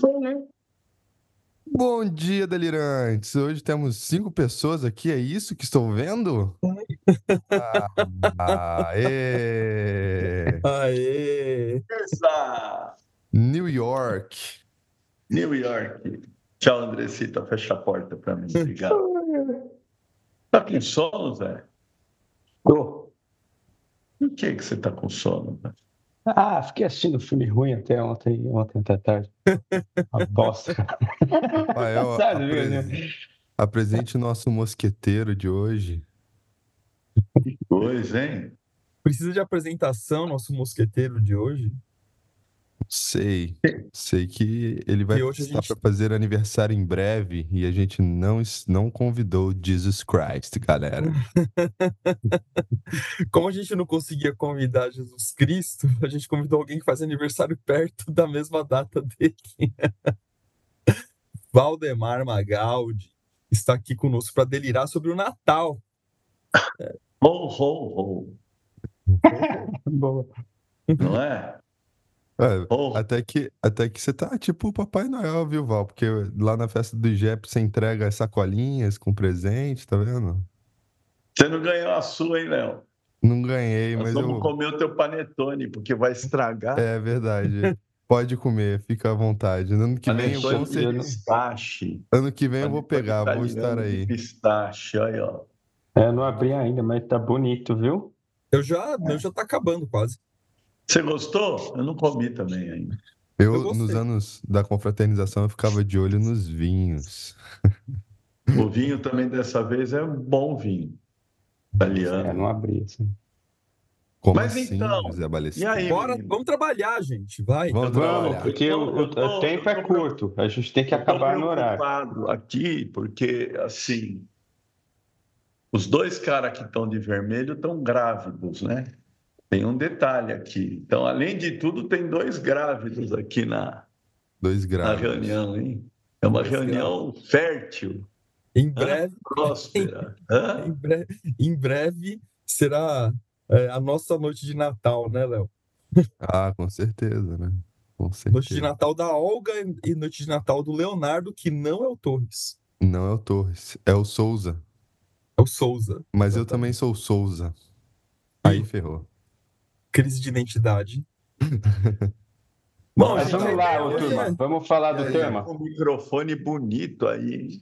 foi, né? Bom dia, delirantes! Hoje temos cinco pessoas aqui, é isso que estou vendo? Ah, aê! Aê! New York. New York. Tchau, Andressita. Fecha a porta para mim. Obrigado. Tá com sono, Zé? Tô. Por que, que você tá com sono? Zé? Ah, fiquei assistindo filme ruim até ontem, ontem até tarde. Uma bosta. Rafael, Sabe, né? apresente o nosso mosqueteiro de hoje. Pois, hein? Precisa de apresentação, nosso mosqueteiro de hoje? Sei, sei que ele vai E hoje a estar gente- para fazer aniversário em breve e a gente não, es- não convidou Jesus Christ, galera. Como a gente não conseguia convidar Jesus Cristo, a gente convidou alguém que faz aniversário perto da mesma data dele. Valdemar Magaldi está aqui conosco para delirar sobre o Natal. Ho, ho, ho. Boa. Não é? É, Ho. até que, até que você tá tipo o Papai Noel, viu, Val? Porque lá na festa do Jep você entrega sacolinhas com presente, tá vendo? Você não ganhou a sua, hein, Léo? Não ganhei, Nós mas vamos eu. comer o teu panetone, porque vai estragar. É verdade. Pode comer, fica à vontade. Ano que vem, eu, de certeza- pistache. ano que vem eu vou pegar, vou estar aí. Pistache, olha, ó. É, não abri ainda, mas tá bonito, viu? Eu já, meu já tá acabando quase. Você gostou? Eu não comi também ainda. Eu Eu, nos anos da confraternização, eu ficava de olho nos vinhos. O vinho também dessa vez é um bom vinho. É, Italiano. não abri, assim. Como Mas assim, então, José? E aí, Bora, vamos trabalhar, gente. Vai. Vamos Vamos, trabalhar. porque o, o- Eu tô- o tempo é eu tô- curto. A gente tem que Eu acabar no horário. preocupado aqui, porque, assim, os dois caras que estão de vermelho estão grávidos, né? Tem um detalhe aqui. Então, além de tudo, tem dois grávidos aqui na, Dois na graus. reunião, hein? É uma Dois reunião fértil, Em breve, próspera. Hã? em breve, em breve será é, a nossa noite de Natal, né, Léo? Ah, com certeza, né? Com Noite de certeza. Natal da Olga e noite de Natal do Leonardo, que não é o Torres, Não é o Torres, é o Souza. é o Souza. Mas eu também sou o Souza. Aí ferrou. Crise de identidade. Bom, Mas vamos lá, ô, é, turma. Vamos falar do aí, tema. Um microfone bonito aí.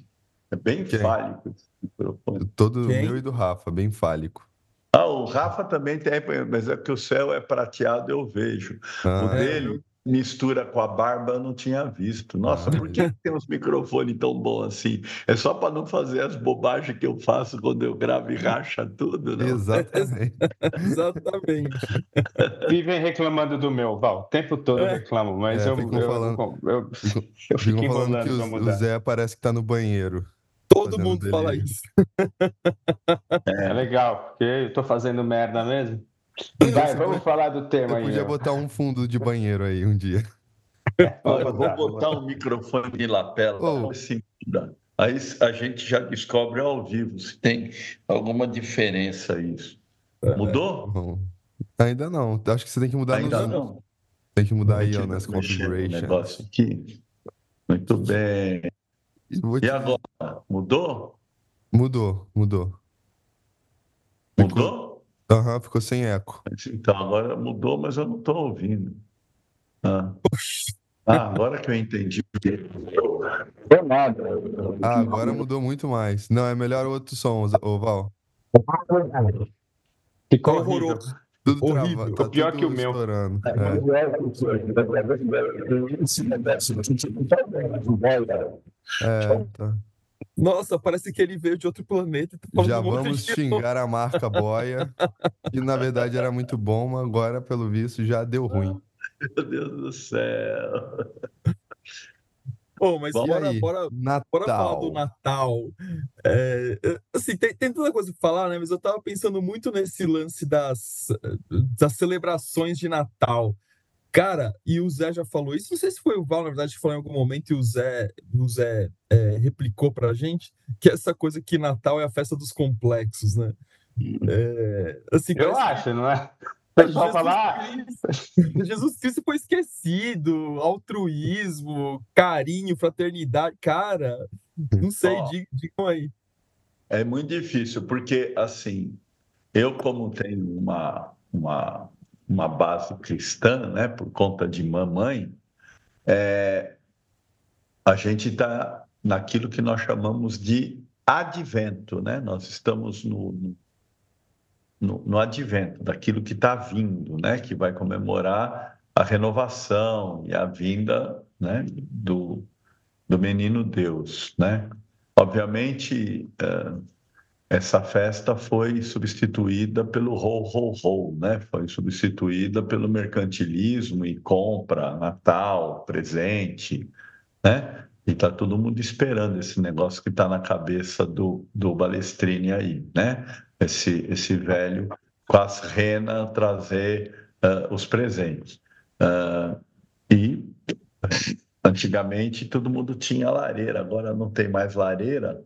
É bem Quem? fálico esse microfone. Todo Quem? meu e do Rafa, bem fálico. Ah, o Rafa também tem, mas é que o céu é prateado, eu vejo. O Ah, dele mistura com a barba, eu não tinha visto. Nossa, Ah, por que tem uns microfones tão bons assim? É só para não fazer as bobagens que eu faço quando eu gravo e racha tudo, né? exatamente. Exatamente. Vivem reclamando do meu, Val. O tempo todo eu É. reclamo, mas É, eu, eu, falando- eu, eu Ficam, fico falando enrolando que o. Zé parece que tá no banheiro. Todo mundo fala delírio. isso. É legal, porque eu tô fazendo merda mesmo. Vai, vamos falar do tema Eu aí. podia botar um fundo de banheiro aí um dia. Olha, vou botar, botar um microfone de lapela Oh. Aí a gente já descobre ao vivo se tem alguma diferença isso. Mudou? Bom, ainda não. Acho que você tem que mudar Ainda nos- não. Tem que mudar aí, ó, nas configurations. negócio aqui. Muito bem. E te- E agora? Mudou? Mudou, mudou. Ficou- Mudou? Aham, ficou sem eco. Então, agora mudou, mas eu não estou ouvindo. Ah. Ah, agora que eu entendi. Não nada. Ah, agora mudou muito mais. Não, é melhor o outro som, ô Val. Ficou horrível. horroroso. Tudo Horrível. trava, tá pior tudo que o meu. estourando. É. É, tá. Nossa, parece que ele veio de outro planeta. e tá Já vamos xingar a marca Boia, que na verdade era muito bom, mas agora, pelo visto, já deu ruim. Meu Deus do céu. Pô, mas E bora, aí? bora, Bora falar do Natal. Natal. É, é, assim, tem, tem tanta coisa pra falar, né? Mas eu tava pensando muito nesse lance das, das celebrações de Natal. Cara, e o Zé já falou isso, não sei se foi o Val, na verdade, que falou em algum momento e o Zé, o Zé é, replicou pra gente, que essa coisa que Natal é a festa dos complexos, né? É, assim, Eu parece- acho, não é? pessoal fala, ah, Jesus Cristo foi esquecido, altruísmo, carinho, fraternidade, cara, não sei, oh, digam aí. É muito difícil, porque assim, eu como tenho uma, uma, uma base cristã, né, por conta de mamãe, é, a gente está naquilo que nós chamamos de advento, né? Nós estamos no, no, no advento daquilo que está vindo, né? Que vai comemorar a renovação e a vinda, né? Do, do menino Deus, né? Obviamente, eh, essa festa foi substituída pelo ho, ho, ho, né? Foi substituída pelo mercantilismo e compra, Natal, presente, né? E está todo mundo esperando esse negócio que está na cabeça do, do Balestrini aí, né? Esse, esse velho com as renas trazer uh, os presentes. Uh, e antigamente todo mundo tinha lareira, agora não tem mais lareira,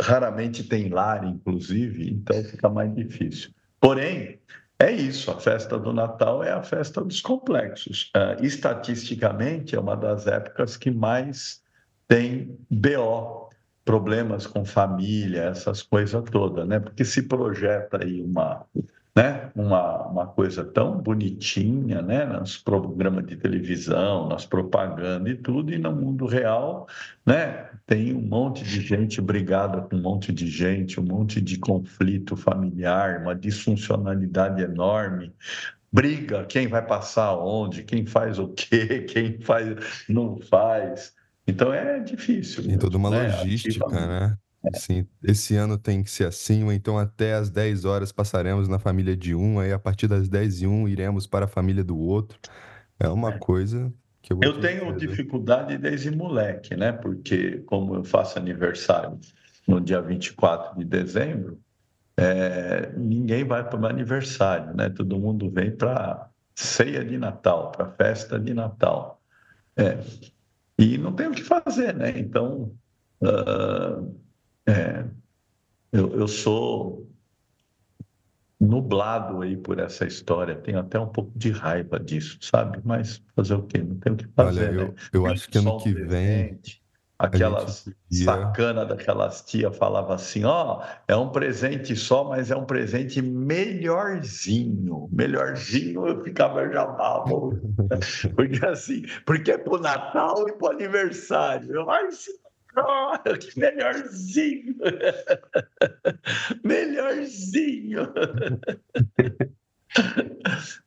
raramente tem lar, inclusive, então fica mais difícil. Porém, é isso, a festa do Natal é a festa dos complexos. Uh, estatisticamente, é uma das épocas que mais tem BO, problemas com família, essas coisas todas, né? Porque se projeta aí uma, né? uma, uma coisa tão bonitinha, né? Nos programas de televisão, nas propagandas e tudo, e no mundo real, né? Tem um monte de gente brigada com um monte de gente, um monte de conflito familiar, uma disfuncionalidade enorme, briga, quem vai passar onde, quem faz o quê, quem faz, não faz. Então é difícil. Tem toda uma né? logística, né? Assim, esse ano tem que ser assim, ou então até às 10 horas passaremos na família de um, aí a partir das 10 e 1 iremos para a família do outro. É uma é. coisa que eu vou Eu tenho dizer. dificuldade desde moleque, né? Porque como eu faço aniversário no dia 24 de dezembro, é, ninguém vai para o meu aniversário, né? Todo mundo vem para ceia de Natal, para festa de Natal. É, e não tem o que fazer, né? Então, uh, é, eu, eu sou nublado aí por essa história, tenho até um pouco de raiva disso, sabe? Mas fazer o quê? Não tem o que fazer, Olha, né? eu, eu acho que ano que vem Aquelas podia... sacana daquelas tia falava assim, ó, oh, é um presente só, mas é um presente melhorzinho. Melhorzinho eu ficava já mal. porque assim, porque é pro Natal e pro aniversário. Eu, ai, oh, que melhorzinho. melhorzinho.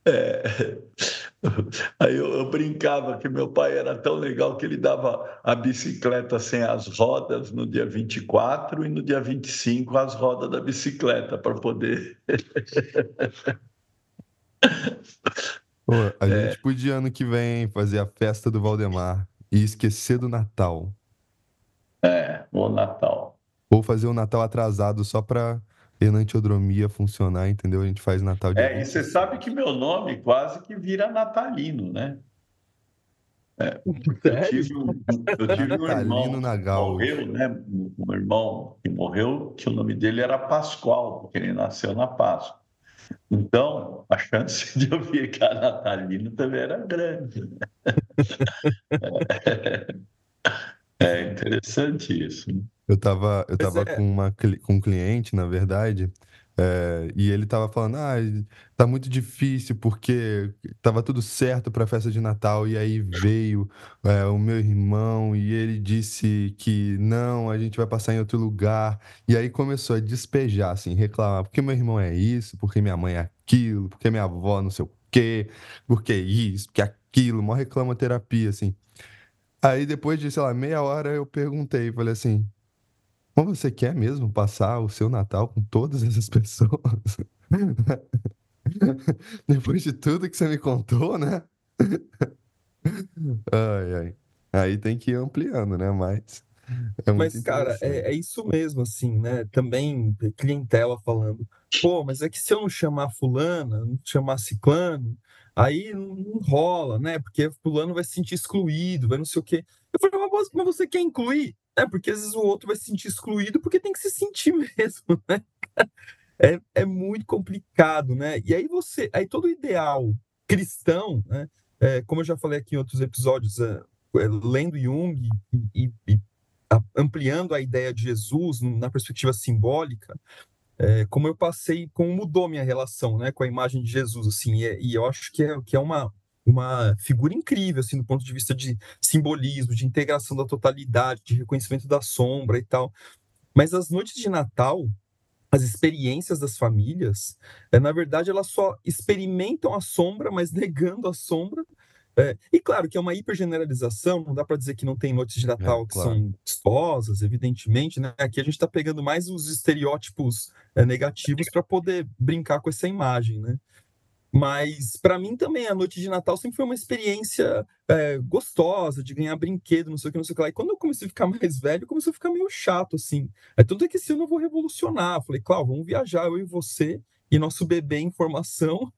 É. Aí eu, eu, brincava que meu pai era tão legal que ele dava a bicicleta sem as rodas no dia 24 e no dia 25 as rodas da bicicleta para poder. Pô, a é. gente podia ano que vem fazer a festa do Valdemar e esquecer do Natal. É, o Natal. Ou fazer o Natal atrasado só para enantiodromia funcionar, entendeu? A gente faz Natal de. É, e você sabe que meu nome quase que vira natalino, né? É, eu tive um, eu tive um irmão na que morreu, né? Um irmão que morreu, que o nome dele era Pascoal, porque ele nasceu na Páscoa. Então, a chance de eu ficar natalino também era grande. Né? É, interessante isso. Né? Eu tava, eu tava é. com, uma, com um cliente, na verdade, é, e ele tava falando, ah, tá muito difícil porque tava tudo certo para a festa de Natal e aí veio é, o meu irmão e ele disse que não, a gente vai passar em outro lugar e aí começou a despejar, assim, reclamar porque meu irmão é isso, porque minha mãe é aquilo, porque minha avó não sei o quê, porque isso, porque aquilo, mó reclamoterapia, assim. Aí depois de, sei lá, meia hora eu perguntei, falei assim, como você quer mesmo passar o seu Natal com todas essas pessoas? Depois de tudo que você me contou, né? Ai, ai. Aí tem que ir ampliando, né? Mas. É mas, cara, é, é, isso mesmo, assim, né? Também clientela falando, pô, mas é que se eu não chamar fulana, não chamar ciclano, aí não rola, né? Porque fulano vai se sentir excluído, vai não sei o quê. Eu falei, mas você quer incluir? É, porque às vezes o outro vai se sentir excluído porque tem que se sentir mesmo, né? é, é muito complicado, né? E aí você, aí todo ideal cristão, né? É, como eu já falei aqui em outros episódios, é, é lendo Jung e, e, e, ampliando a ideia de Jesus na perspectiva simbólica, é, como eu passei, como mudou minha relação, né, com a imagem de Jesus, assim, e, e eu acho que é, que é uma uma figura incrível, assim, do ponto de vista de simbolismo, de integração da totalidade, de reconhecimento da sombra e tal. Mas as noites de Natal, as experiências das famílias, é, na verdade, elas só experimentam a sombra, mas negando a sombra. É, e claro que é uma hipergeneralização, não dá para dizer que não tem noites de Natal é, que claro. são gostosas, evidentemente, né? Aqui a gente está pegando mais os estereótipos é, negativos para poder brincar com essa imagem, né? Mas para mim também a noite de Natal sempre foi uma experiência é, gostosa de ganhar brinquedo, não sei o que, não sei o que lá. E quando eu comecei a ficar mais velho, começou a ficar meio chato, assim. É tanto é que esse ano eu vou revolucionar. falei, Cláudio, vamos viajar, eu e você, e nosso bebê em formação,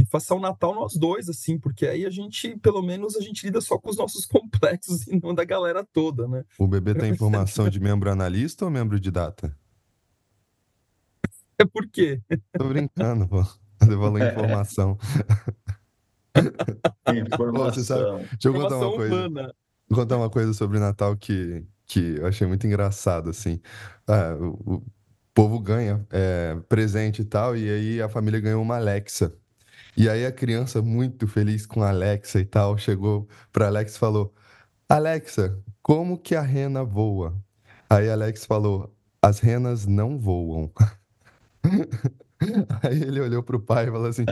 e passar o Natal nós dois, assim, porque aí a gente, pelo menos, a gente lida só com os nossos complexos e não da galera toda, né? O bebê tem informação de membro analista ou membro de data? É por quê? Tô brincando, pô. Fazer valor em informação. informação. sabe, deixa eu contar uma coisa. Humana. Vou contar uma coisa sobre o Natal que, que eu achei muito engraçado, assim. Ah, o, o, povo ganha é, presente e tal, e aí a família ganhou uma Alexa. E aí a criança, muito feliz com a Alexa e tal, chegou pra Alexa e falou: Alexa, como que a rena voa? Aí a Alexa falou: as renas não voam. Aí ele olhou pro pai e falou assim: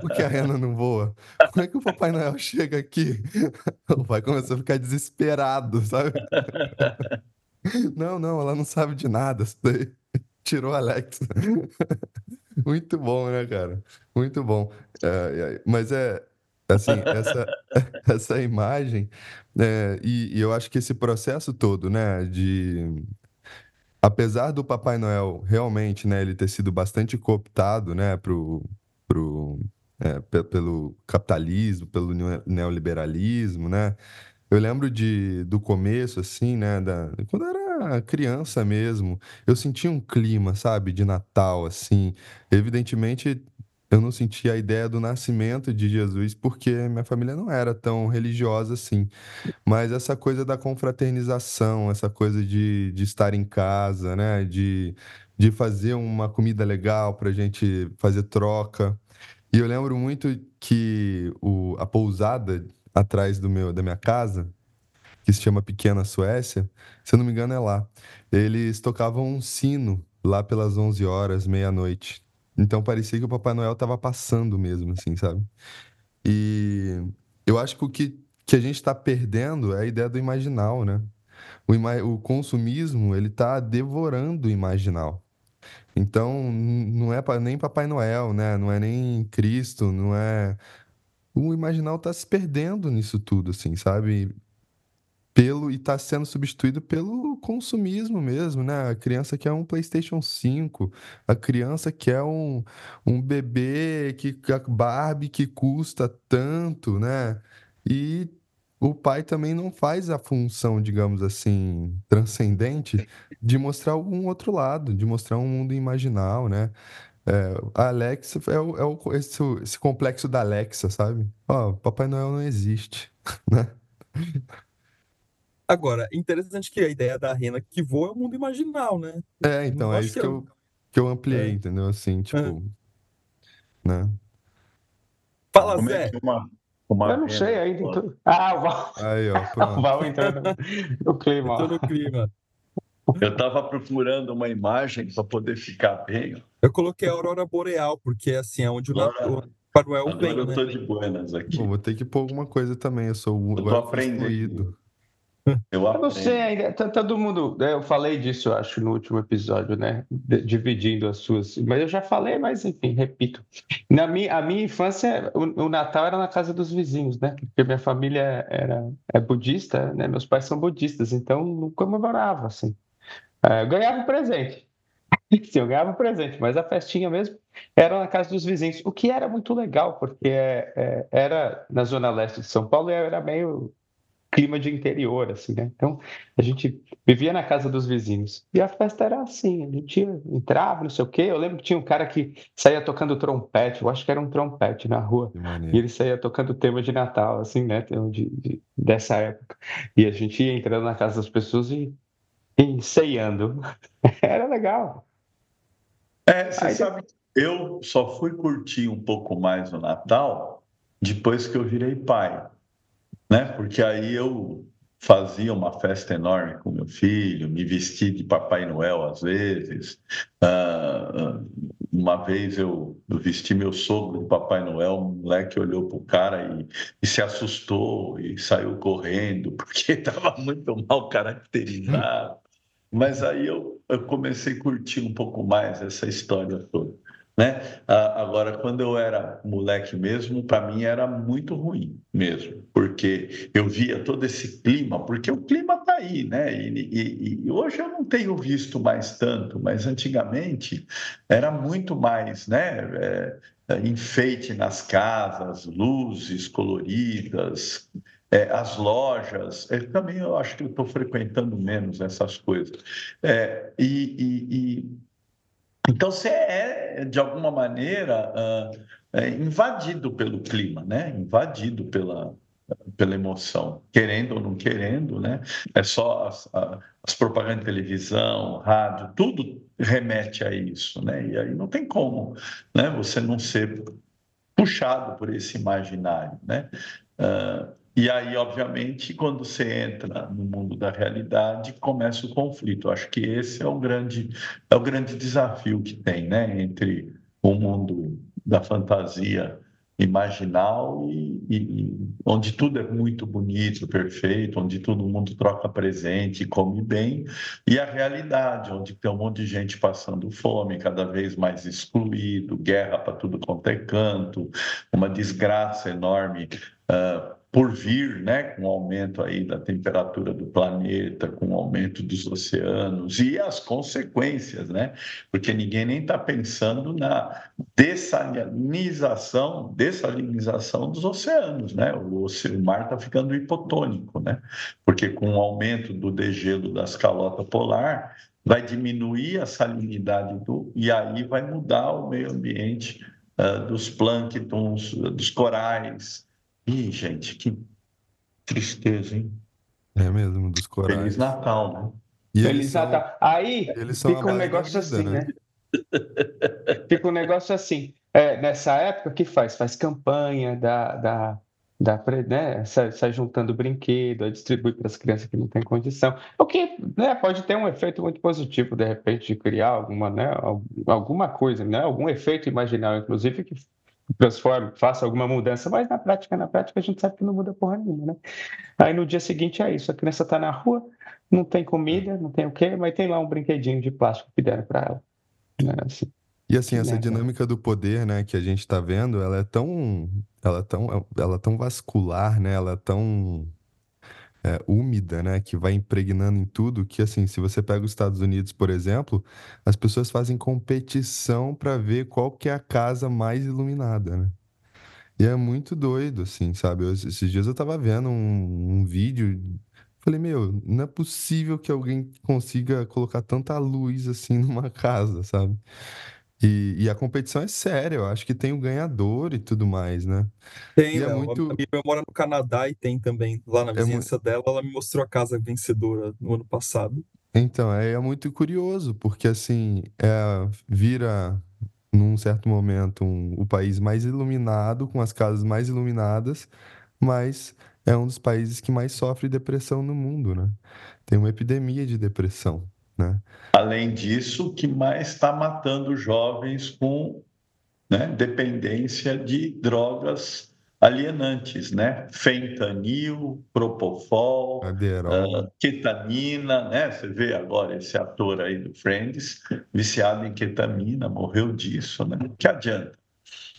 Por que a rena não voa? Como é que o Papai Noel chega aqui? O pai começou a ficar desesperado, sabe? Não, não, ela não sabe de nada. Tirou a Alex. Muito bom, né, cara? Muito bom. É, mas é assim, essa, essa imagem, é, e, e eu acho que esse processo todo, né, de apesar do Papai Noel realmente, né, ele ter sido bastante cooptado, né, pro, pro, é, pelo capitalismo, pelo neoliberalismo, né, eu lembro de, do começo, assim, né, da, quando eu era criança mesmo, eu sentia um clima, sabe, de Natal, assim, evidentemente eu não sentia a ideia do nascimento de Jesus porque minha família não era tão religiosa assim. Mas essa coisa da confraternização, essa coisa de, de estar em casa, né? De, de fazer uma comida legal para a gente fazer troca. E eu lembro muito que o, a pousada atrás do meu, da minha casa, que se chama Pequena Suécia, se eu não me engano é lá. Eles tocavam um sino lá pelas 11 horas, meia-noite. Então parecia que o Papai Noel estava passando mesmo, assim, sabe? E eu acho que o que, que a gente está perdendo é a ideia do imaginal, né? O, ima o consumismo, ele está devorando o imaginal. Então, não é nem Papai Noel, né? Não é nem Cristo, não é... O imaginal está se perdendo nisso tudo, assim, sabe? pelo e está sendo substituído pelo consumismo mesmo, né? A criança quer um PlayStation 5, a criança quer um, um bebê que a Barbie que custa tanto, né? E o pai também não faz a função, digamos assim, transcendente de mostrar um outro lado, de mostrar um mundo imaginal, né? É, a Alexa é, o, é o, esse, esse complexo da Alexa, sabe? Ó, Papai Noel não existe, né? Agora, interessante que a ideia da rena que voa é o mundo imaginal, né? É, então, Não é isso que, que eu, que eu ampliei, é. entendeu? Assim, tipo. É. Né? Fala, Como Zé. É uma, uma eu não rena, sei ainda. Então... Ah, o Val. Aí, ó. Pronto. O Val entrando no clima. Entrou no clima. Eu estava procurando uma imagem para poder ficar bem. Eu coloquei a aurora boreal, porque assim, é onde o, Agora... o Noel vem, eu estou né? de buenas aqui. Pô, vou ter que pôr alguma coisa também, eu sou o... Eu tô aprendendo. Eu, eu não sei ainda, todo mundo, né, eu falei disso, eu acho, no último episódio, né, dividindo as suas, mas eu já falei, mas enfim, repito. Na minha, a minha infância, o, o Natal era na casa dos vizinhos, né, porque minha família era é budista, né, meus pais são budistas, então não comemorava, assim. É, eu ganhava presente, sim, eu ganhava presente, mas a festinha mesmo era na casa dos vizinhos, o que era muito legal, porque é, é, era na zona leste de São Paulo e era meio clima de interior, assim, né? Então, a gente vivia na casa dos vizinhos. E a festa era assim, a gente entrava, não sei o quê. Eu lembro que tinha um cara que saía tocando trompete, eu acho que era um trompete na rua. E ele saía tocando tema de Natal, assim, né? De, de, dessa época. E a gente ia entrando na casa das pessoas e, e ceiando. era legal. É, você Aí, sabe, eu só fui curtir um pouco mais o Natal depois que eu virei pai né? Porque aí eu fazia uma festa enorme com meu filho, me vesti de Papai Noel às vezes. Uh, uma vez eu, eu, vesti meu sogro de Papai Noel, um moleque olhou para o cara e, e, se assustou e saiu correndo, porque estava muito mal caracterizado. Mas aí eu, eu comecei a curtir um pouco mais essa história toda. Né? Agora, quando eu era moleque mesmo, para mim era muito ruim mesmo, porque eu via todo esse clima, porque o clima está aí, né? E, e, e, hoje eu não tenho visto mais tanto, mas antigamente era muito mais, né? É, enfeite nas casas, luzes coloridas, é, as lojas, é, também eu acho que eu estou frequentando menos essas coisas. É, e, e, então, você é, de alguma maneira, uh, é invadido pelo clima, né? invadido pela, pela emoção, querendo ou não querendo, né? É só as, as propagandas de televisão, rádio, tudo remete a isso, né? E aí não tem como, né? Você não ser puxado por esse imaginário, né? Uh, e aí, obviamente, quando você entra no mundo da realidade, começa o conflito. Acho que esse é o grande, é o grande desafio que tem, né, entre o mundo da fantasia imaginal e, e, onde tudo é muito bonito, perfeito, onde todo mundo troca presente, come bem, e a realidade, onde tem um monte de gente passando fome, cada vez mais excluído, guerra para tudo quanto é canto, uma desgraça enorme. Uh, por vir, né, com o aumento aí da temperatura do planeta, com o aumento dos oceanos e as consequências, né? Porque ninguém nem está pensando na dessalinização, dessalinização dos oceanos, né? O, o mar está ficando hipotônico, né? Porque com o aumento do degelo da escalota polar, vai diminuir a salinidade do e aí vai mudar o meio ambiente uh, dos plânctons, dos corais, Ih, gente, que tristeza, hein? É mesmo, dos corais. Feliz Natal, né? E Feliz Natal. Aí fica um negócio vida, assim, né? né? fica um negócio assim. É, nessa época, o que faz? Faz campanha da, da, da né? sai, sai juntando brinquedo, distribui para as crianças que não têm condição. O que né, pode ter um efeito muito positivo, de repente, de criar alguma, né, alguma coisa, né? algum efeito imaginário, inclusive, que transforme, faça alguma mudança, mas na prática, na prática a gente sabe que não muda porra nenhuma, né? Aí no dia seguinte é isso, a criança está na rua, não tem comida, não tem o quê, mas tem lá um brinquedinho de plástico que deram para ela. Né? Assim, e assim, essa né? dinâmica do poder, né, que a gente está vendo, ela é tão, ela é tão, ela é tão vascular, né, ela é tão é, úmida, né, que vai impregnando em tudo, que assim, se você pega os Estados Unidos, por exemplo, as pessoas fazem competição para ver qual que é a casa mais iluminada, né? E é muito doido, assim, sabe? Eu, esses dias eu tava vendo um, um vídeo, falei, meu, não é possível que alguém consiga colocar tanta luz assim numa casa, sabe? E, e, a competição é séria, eu acho que tem o ganhador e tudo mais, né? Tem, é muito... a minha mora no Canadá e tem também. Lá na é vizinhança é muito... dela, ela me mostrou a casa vencedora no ano passado. Então, é, é muito curioso, porque assim, é, vira num certo momento um, o país mais iluminado, com as casas mais iluminadas, mas é um dos países que mais sofre depressão no mundo, né? Tem uma epidemia de depressão. Né? Além disso, o que mais está matando jovens com né, dependência de drogas alienantes, né? Fentanil, propofol, uh, ketamina, né? Você vê agora esse ator aí do Friends viciado em ketamina, morreu disso, né? Que adianta?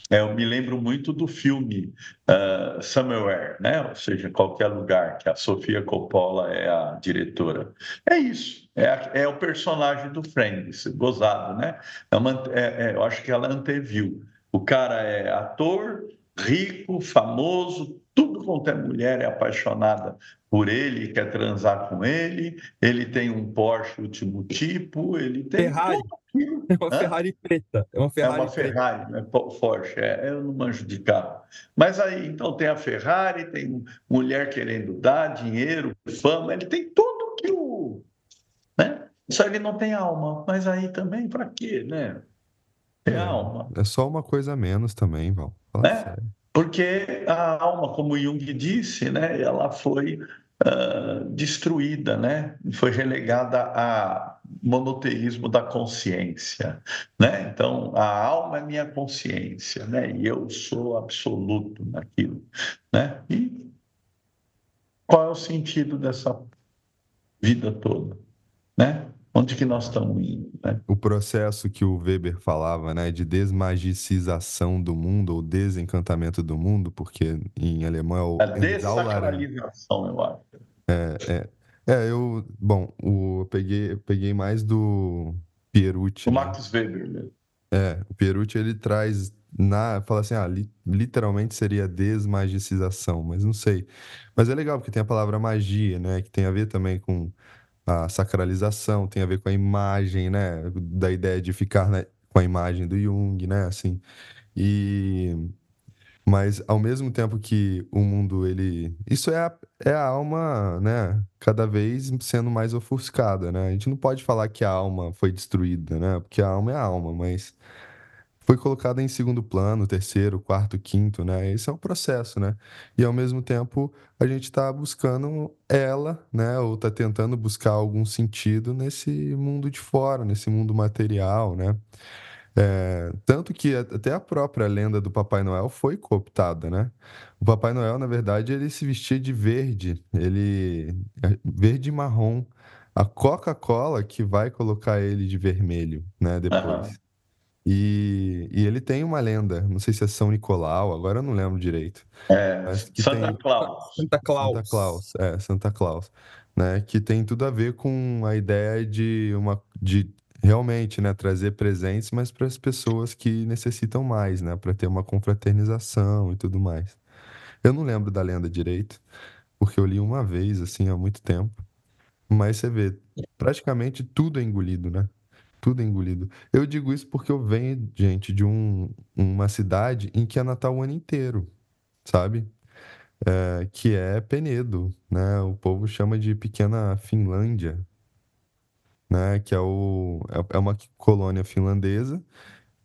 É, eu me lembro muito do filme uh, Somewhere, né? ou seja, qualquer lugar, que a Sofia Coppola é a diretora. É isso, é, é o personagem do Friends, gozado, né? É uma, é, é, eu acho que ela anteviu. O cara é ator, rico, famoso, tudo quanto é mulher é apaixonada por ele, quer transar com ele, ele tem um Porsche último tipo, ele tem Ferrari. É uma Hã? Ferrari preta. É uma Ferrari, é uma Ferrari não é Porsche. É, eu não manjo de carro. Mas aí, então, tem a Ferrari, tem mulher querendo dar dinheiro, fama, ele tem tudo que o... Né? Só ele não tem alma. Mas aí também, para quê, né? Tem é, alma. É só uma coisa a menos também, Val. É, sério. Porque a alma, como Jung disse, né, ela foi uh, destruída, né? Foi relegada a monoteísmo da consciência, né? Então, a alma é minha consciência, né? E eu sou absoluto naquilo, né? E qual é o sentido dessa vida toda, né? Onde que nós estamos indo? Né? O processo que o Weber falava, né, de desmagicização do mundo ou desencantamento do mundo, porque em alemão é o a desacralização, eu acho. É, é, é, eu, bom, o, eu peguei, eu peguei mais do Pierucci. O né? Max Weber mesmo. É, o Pierucci ele traz na, fala assim, ah, li, literalmente seria desmagicização, mas não sei. Mas é legal porque tem a palavra magia, né, que tem a ver também com a sacralização, tem a ver com a imagem, né? Da ideia de ficar né, com a imagem do Jung, né? Assim, e mas ao mesmo tempo que o mundo ele isso é a, é a alma né cada vez sendo mais ofuscada né a gente não pode falar que a alma foi destruída né porque a alma é a alma mas foi colocada em segundo plano, terceiro, quarto, quinto, né? Esse é um processo, né? E ao mesmo tempo a gente está buscando ela, né? Ou está tentando buscar algum sentido nesse mundo de fora, nesse mundo material, né? É, tanto que até a própria lenda do Papai Noel foi cooptada, né? O Papai Noel, na verdade, ele se vestia de verde, ele é, verde e marrom. A Coca-Cola que vai colocar ele de vermelho, né? Depois. Uhum. E, e ele tem uma lenda, não sei se é São Nicolau, agora eu não lembro direito. É, Santa tem... Claus. Santa Claus. Santa Claus, é, Santa Claus. Né, que tem tudo a ver com a ideia de uma de realmente, né, trazer presentes, mas para as pessoas que necessitam mais, né, para ter uma confraternização e tudo mais. Eu não lembro da lenda direito, porque eu li uma vez assim há muito tempo. Mas você vê, praticamente tudo é engolido, né? Tudo engolido. Eu digo isso porque eu venho, gente, de um, uma cidade em que é Natal o ano inteiro, sabe? É, que é Penedo, né? O povo chama de pequena Finlândia, né? Que é, o, é, é uma colônia finlandesa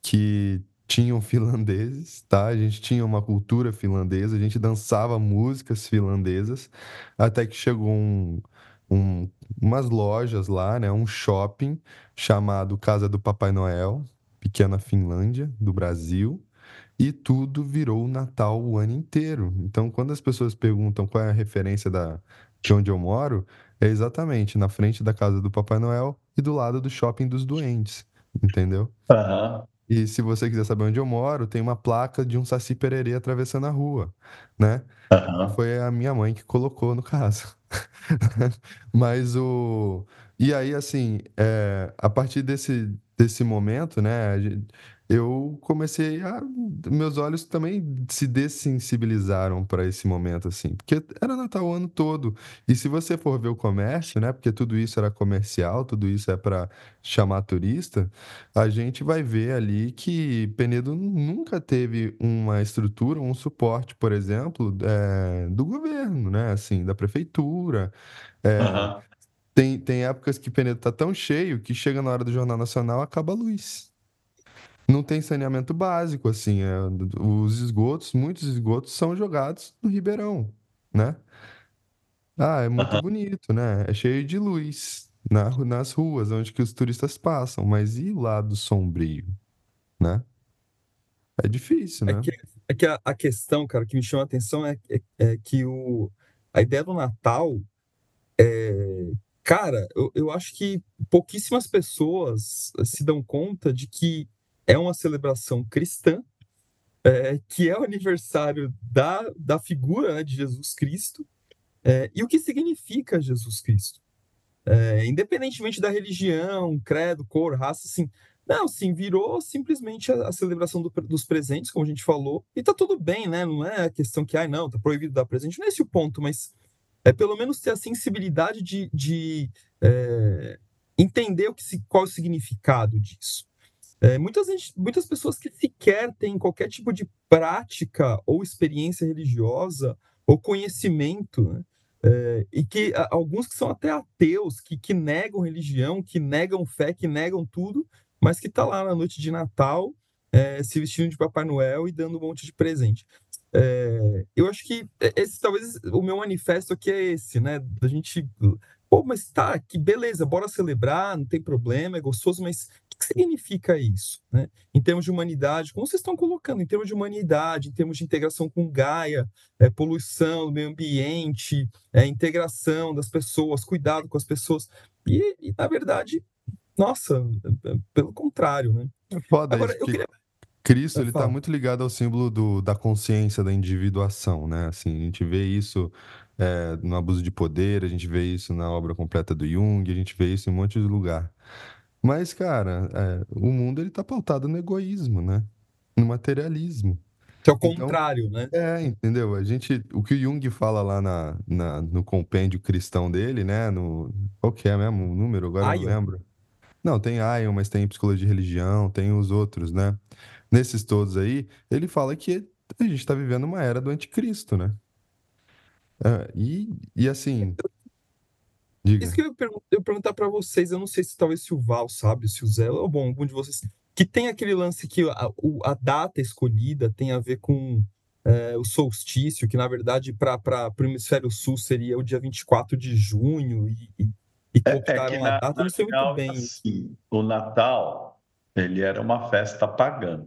que tinham finlandeses, tá? A gente tinha uma cultura finlandesa, a gente dançava músicas finlandesas, até que chegou um, um, umas lojas lá, né? Um shopping chamado Casa do Papai Noel, pequena Finlândia do Brasil, e tudo virou Natal o ano inteiro. Então, quando as pessoas perguntam qual é a referência da, de onde eu moro, é exatamente na frente da casa do Papai Noel e do lado do shopping dos doentes, entendeu? Uhum. E se você quiser saber onde eu moro, tem uma placa de um Saci Pererê atravessando a rua, né? Uhum. Foi a minha mãe que colocou, no caso. Mas o... E aí, assim, é... a partir desse, desse momento, né? Eu comecei a. Meus olhos também se dessensibilizaram para esse momento, assim, porque era Natal o ano todo. E se você for ver o comércio, né, porque tudo isso era comercial, tudo isso é para chamar turista, a gente vai ver ali que Penedo nunca teve uma estrutura, um suporte, por exemplo, é, do governo, né, assim, da prefeitura. É, uhum. tem, tem épocas que Penedo tá tão cheio que chega na hora do Jornal Nacional acaba a luz não tem saneamento básico, assim, é, os esgotos, muitos esgotos são jogados no Ribeirão, né? Ah, é muito uhum. bonito, né? É cheio de luz na, nas ruas onde que os turistas passam, mas e o lado sombrio, né? É difícil, é né? É que, é que a, a, questão, cara, que me chama a atenção é, é, é que o, a ideia do Natal é, cara, eu, eu acho que pouquíssimas pessoas se dão conta de que é uma celebração cristã, é, que é o aniversário da, da figura né, de Jesus Cristo, é, e o que significa Jesus Cristo. É, independentemente da religião, credo, cor, raça, assim, Não, sim, virou simplesmente a, a celebração do, dos presentes, como a gente falou, e tá tudo bem, né? Não é a questão que, ai, não, tá proibido dar presente, não é esse o ponto, mas é pelo menos ter a sensibilidade de, de é, entender o que qual o significado disso. É, muitas, muitas pessoas que sequer têm qualquer tipo de prática ou experiência religiosa ou conhecimento, né? é, e que alguns que são até ateus, que, que negam religião, que negam fé, que negam tudo, mas que está lá na noite de Natal, é, se vestindo de Papai Noel e dando um monte de presente. É, eu acho que esse talvez o meu manifesto aqui é esse, né? Da gente, pô, mas tá, que beleza, bora celebrar, não tem problema, é gostoso, mas que significa isso, né? Em termos de humanidade, como vocês estão colocando, em termos de humanidade, em termos de integração com Gaia, é, poluição do meio ambiente, é, integração das pessoas, cuidado com as pessoas, e, e na verdade nossa, pelo contrário, né? É foda Agora, eu queria... Cristo, ele está muito ligado ao símbolo do, da consciência, da individuação, né? Assim, a gente vê isso é, no abuso de poder, a gente vê isso na obra completa do Jung, a gente vê isso em um monte de lugar. Mas, cara, é, o mundo ele está pautado no egoísmo, né? No materialismo. Que é o então, contrário, né? É, entendeu? A gente, o que o Jung fala lá na, na no compêndio cristão dele, né? No, qual que é mesmo o número? Agora eu não lembro. Não, tem Ion, mas tem psicologia de religião, tem os outros, né? Nesses todos aí, ele fala que a gente está vivendo uma era do anticristo, né? É, e, e assim. Diga. Isso que eu ia perguntar para vocês, eu não sei se talvez se o Val sabe, se o Zé, ou bom, algum de vocês, que tem aquele lance que a, a data escolhida tem a ver com é, o solstício, que na verdade para o hemisfério sul seria o dia 24 de junho, e, e e cooptaram é, é a data, não sei muito bem. Assim, o Natal, ele era uma festa pagã,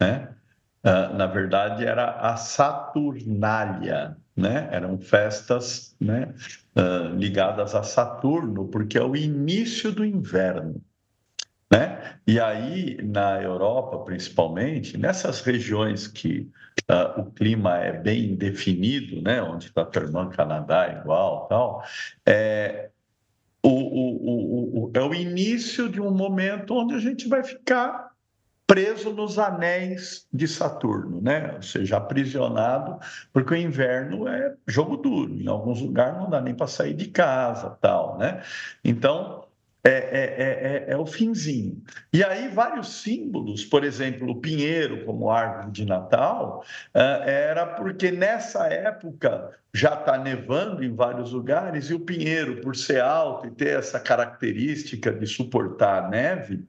né? Uh, na verdade, era a Saturnália, né? Eram festas né? Uh, ligadas a Saturno, porque é o início do inverno. Né? E aí, na Europa, principalmente, nessas regiões que uh, o clima é bem definido, né? onde está a irmã Canadá igual, tal, é, o, o, o, é o início de um momento onde a gente vai ficar preso nos anéis de Saturno, né? Ou seja, aprisionado, porque o inverno é jogo duro. Em alguns lugares não dá nem para sair de casa, tal, né? Então é, é, é, é, o finzinho. E aí, vários símbolos, por exemplo, o pinheiro como árvore de Natal, era porque nessa época já está nevando em vários lugares e o pinheiro, por ser alto e ter essa característica de suportar a neve,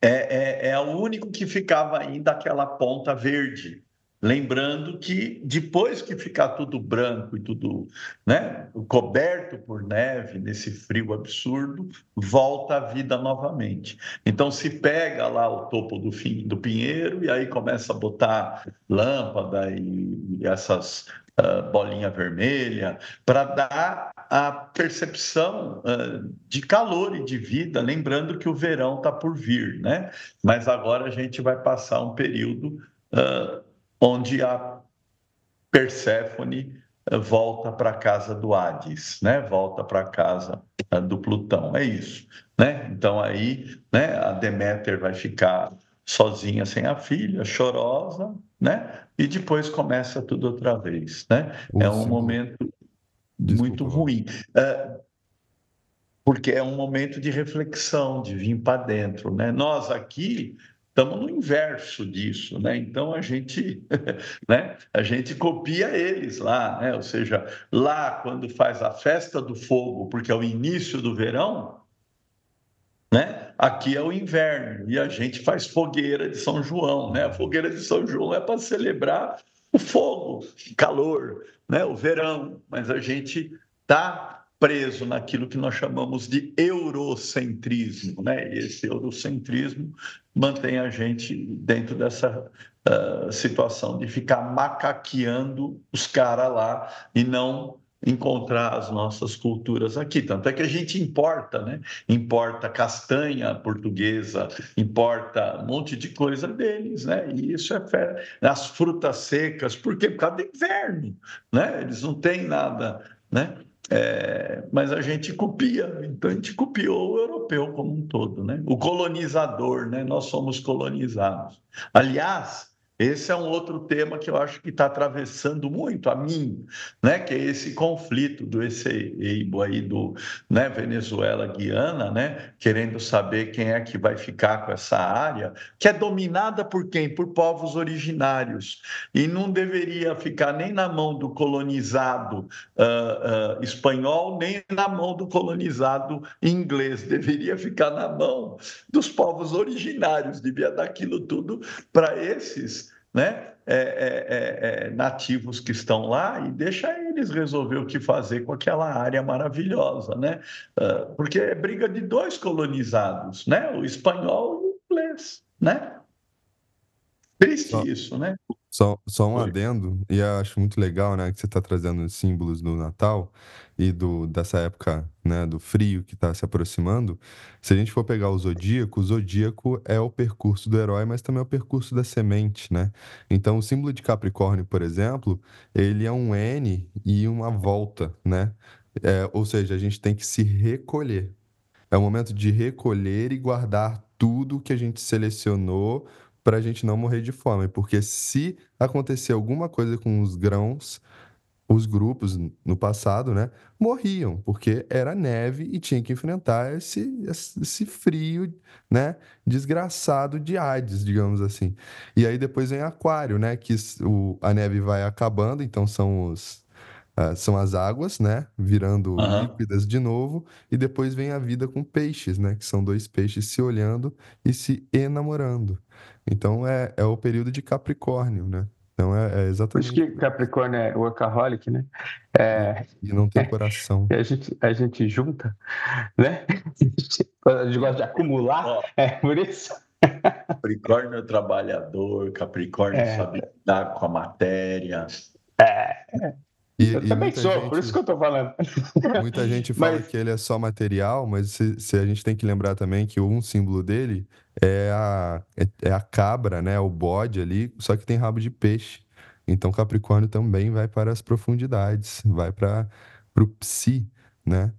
é, é, é o único que ficava ainda aquela ponta verde. Lembrando que depois que ficar tudo branco e tudo né, coberto por neve, nesse frio absurdo, volta a vida novamente. Então se pega lá o topo do, fim, do pinheiro e aí começa a botar lâmpada e, e essas uh, bolinha vermelha para dar a percepção uh, de calor e de vida, lembrando que o verão está por vir, né? Mas agora a gente vai passar um período uh, onde a Perséfone volta para a casa do Hades, né? Volta para a casa eh, do Plutão, é isso, né? Então aí, né? A Deméter vai ficar sozinha sem a filha, chorosa, né? E depois começa tudo outra vez, né? é um momento Desculpa, muito ruim. É, porque é um momento de reflexão, de vir para dentro, né? Nós aqui estamos no inverso disso, né? Então a gente, né? A gente copia eles lá, né? Ou seja, lá quando faz a festa do fogo, porque é o início do verão, né? Aqui é o inverno e a gente faz fogueira de São João, né? A fogueira de São João é para celebrar o fogo, calor, né? O verão, mas a gente tá preso naquilo que nós chamamos de eurocentrismo, né? E esse eurocentrismo mantém a gente dentro dessa uh, situação de ficar macaqueando os caras lá e não encontrar as nossas culturas aqui. Tanto é que a gente importa, né? Importa castanha portuguesa, importa um monte de coisa deles, né? E isso é fé. As frutas secas, por quê? Por causa do inverno, né? Eles não têm nada, né? É, mas a gente copia, então a gente copiou o europeu como um todo, né? O colonizador, né? Nós somos colonizados. Aliás, esse é um outro tema que eu acho que está atravessando muito a mim, né? Que é esse conflito do Eibo aí do né, Venezuela, Guiana, né? Querendo saber quem é que vai ficar com essa área, que é dominada por quem? Por povos originários e não deveria ficar nem na mão do colonizado uh, uh, espanhol nem na mão do colonizado inglês, deveria ficar na mão dos povos originários, devia dar aquilo tudo para esses né? É, é, é, é, nativos que estão lá e deixa eles resolver o que fazer com aquela área maravilhosa, né? Uh, porque é briga de dois colonizados, né? O espanhol e o inglês, né? Triste isso, né? Só, só um adendo, e eu acho muito legal, né, que você está trazendo os símbolos do Natal e do, dessa época, né, do frio que está se aproximando. Se a gente for pegar o zodíaco, o zodíaco é o percurso do herói, mas também é o percurso da semente, né? Então, o símbolo de Capricórnio, por exemplo, ele é um N e uma volta, né? É, ou seja, a gente tem que se recolher. É o momento de recolher e guardar tudo que a gente selecionou para a gente não morrer de fome, porque se acontecer alguma coisa com os grãos, os grupos no passado, né, morriam, porque era neve e tinha que enfrentar esse, esse frio, né, desgraçado de Hades, digamos assim. E aí depois vem Aquário, né, que o, a neve vai acabando, então são os Uh, são as águas, né? Virando uhum. líquidas de novo, e depois vem a vida com peixes, né? Que são dois peixes se olhando e se enamorando. Então é, é o período de Capricórnio, né? Então é, é exatamente. Por isso que Capricórnio é workaholic, né? É... E não tem coração. a, gente, a gente junta, né? A gente gosta de acumular, é por isso. Capricórnio é trabalhador, Capricórnio é. sabe lidar com a matéria. É. E, eu e também sou, gente, por isso que eu tô falando. Muita gente fala mas... que ele é só material, mas se, se, a gente tem que lembrar também que um símbolo dele é a, é, é, a cabra, né? O bode ali, só que tem rabo de peixe. Então Capricórnio também vai para as profundidades, vai para o psi, né?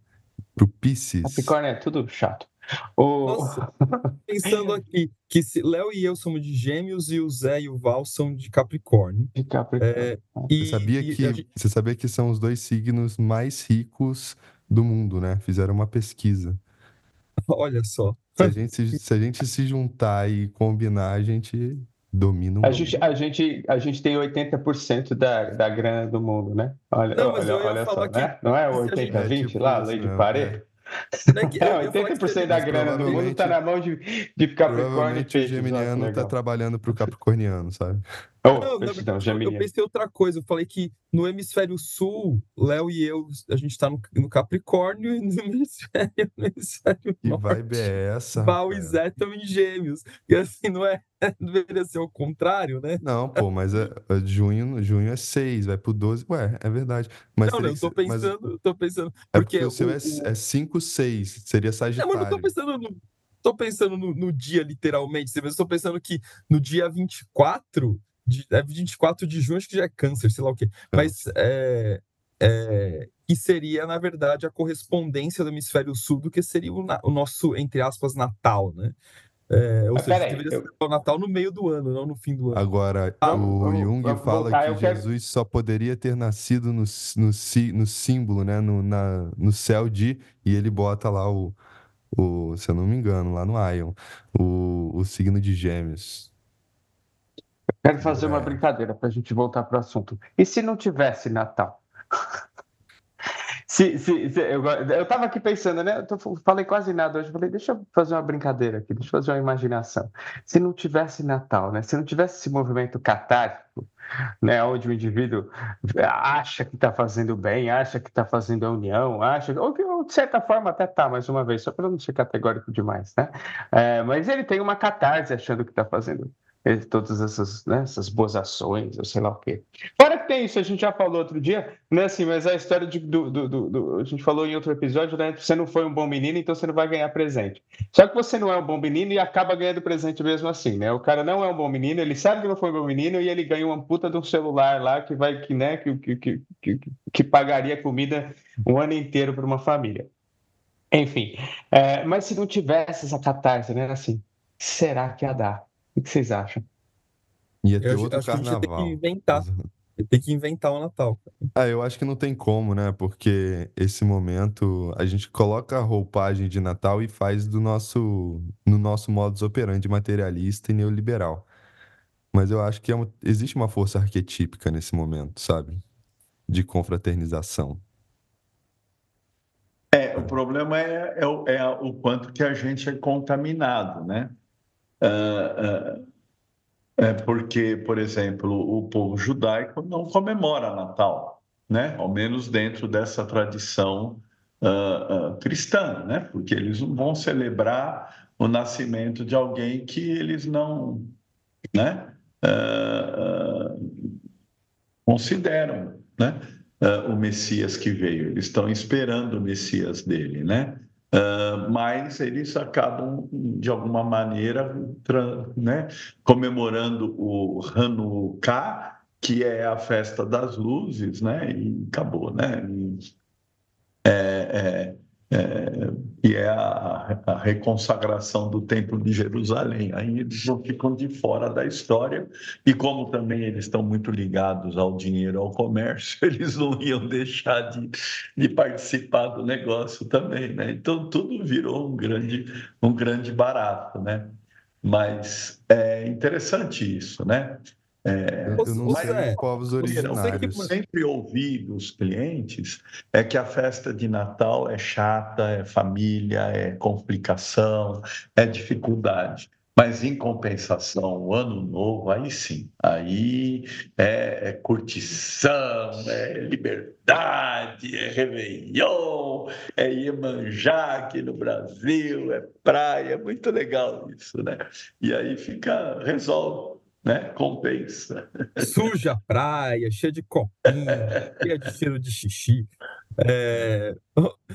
Pro Pisces. Capricórnio é tudo chato. O... Nossa, pensando aqui, que Léo e eu somos de Gêmeos e o Zé e o Val são de Capricórnio. De Capricórnio. É, e, você, sabia que, gente... você sabia que são os dois signos mais ricos do mundo, né? Fizeram uma pesquisa. Olha só. Se a gente se, se, a gente se juntar e combinar, a gente domina o a gente, a gente A gente tem 80% da, da grana do mundo, né? Olha, Não, olha, olha só, né? Não é 80-20 é tipo lá, lei de Pareto? É, 80% da grana do mundo está na mão de, de Capricórnio e peixe. O geminiano está trabalhando para o capricorniano, sabe? Oh, não, não, eu pensei outra coisa. Eu falei que no hemisfério sul, Léo e eu, a gente está no, no, Capricórnio e no hemisfério, no hemisfério que norte. vibe é essa? Val e Zé estão em gêmeos. E assim, não é? Deveria ser o contrário, né? Não, pô, mas é, é junho, junho é 6, vai pro 12. Ué, é verdade. Mas não, não, eu tô pensando, mas... tô pensando. É porque, porque o seu é 5, 6, seria Sagitário. Não, mas não tô pensando no, tô pensando no, no dia, literalmente. Eu estou pensando que no dia 24 de, é 24 de junho, acho que já é câncer, sei lá o quê. É. Mas é, é, que seria, na verdade, a correspondência do hemisfério sul do que seria o, o nosso, entre aspas, Natal, né? É, ou seja, deveria eu... ser o Natal no meio do ano, não no fim do ano. Agora, ah, o vamos, Jung vamos fala voltar, que Jesus quero... só poderia ter nascido no, no, no símbolo, né? No, na, no céu de. E ele bota lá o, o, se eu não me engano, lá no Ion, o, o signo de Gêmeos. Quero fazer uma é. brincadeira para a gente voltar para o assunto. E se não tivesse Natal? se, se, se, eu estava aqui pensando, né? Eu tô, falei quase nada hoje. Falei, deixa eu fazer uma brincadeira aqui, deixa eu fazer uma imaginação. Se não tivesse Natal, né? Se não tivesse esse movimento catártico, né? Onde o indivíduo acha que está fazendo bem, acha que está fazendo a união, acha, ou, ou de certa forma até tá, mais uma vez, só para não ser categórico demais, né? É, mas ele tem uma catarse achando que está fazendo todas essas, né, essas boas ações, eu sei lá o quê. Fora que tem isso, a gente já falou outro dia, né, assim, mas a história de, do, do, do, A gente falou em outro episódio, né? Você não foi um bom menino, então você não vai ganhar presente. Só que você não é um bom menino e acaba ganhando presente mesmo assim, né? O cara não é um bom menino, ele sabe que não foi um bom menino e ele ganha uma puta de um celular lá que vai, que, né, que, que, que, que, que pagaria comida um ano inteiro para uma família. Enfim, é, mas se não tivesse essa catarse, né, assim, será que ia dar? O que vocês acham? Ia ter eu outro acho carnaval. Que a gente tem que inventar. Tem que inventar o Natal. Ah, eu acho que não tem como, né? Porque esse momento a gente coloca a roupagem de Natal e faz do nosso no nosso modus operandi materialista e neoliberal. Mas eu acho que é uma, existe uma força arquetípica nesse momento, sabe? De confraternização. É, o problema é, é, é o quanto que a gente é contaminado, né? Uh, uh, é porque, por exemplo, o povo judaico não comemora Natal, né? Ao menos dentro dessa tradição uh, cristã, né? Porque eles não vão celebrar o nascimento de alguém que eles não, né? consideram, né? o Messias que veio. Eles estão esperando o Messias dele, né? Uh, mas eles acabam, de alguma maneira, né, comemorando o Hanukkah, que é a festa das luzes, né, e acabou, né? E, é, é, é, e é a, a, reconsagração do Templo de Jerusalém. Aí eles não ficam de fora da história, e como também eles estão muito ligados ao dinheiro, ao comércio, eles não iam deixar de, de participar do negócio também. Né? Então tudo virou um grande, um grande barato. Né? Mas é interessante isso, né? É, eu não sei é, povos originários. Eu sempre ouvi dos clientes é que a festa de Natal é chata, é família, é complicação, é dificuldade. Mas, em compensação, o ano novo, aí sim, aí é, é curtição, é liberdade, é Réveillon, é Iemanjá aqui no Brasil, é praia, é muito legal isso, né? E aí fica, resolve né? Compensa. Suja a praia, cheia de copinho, cheia de cheiro de xixi. É...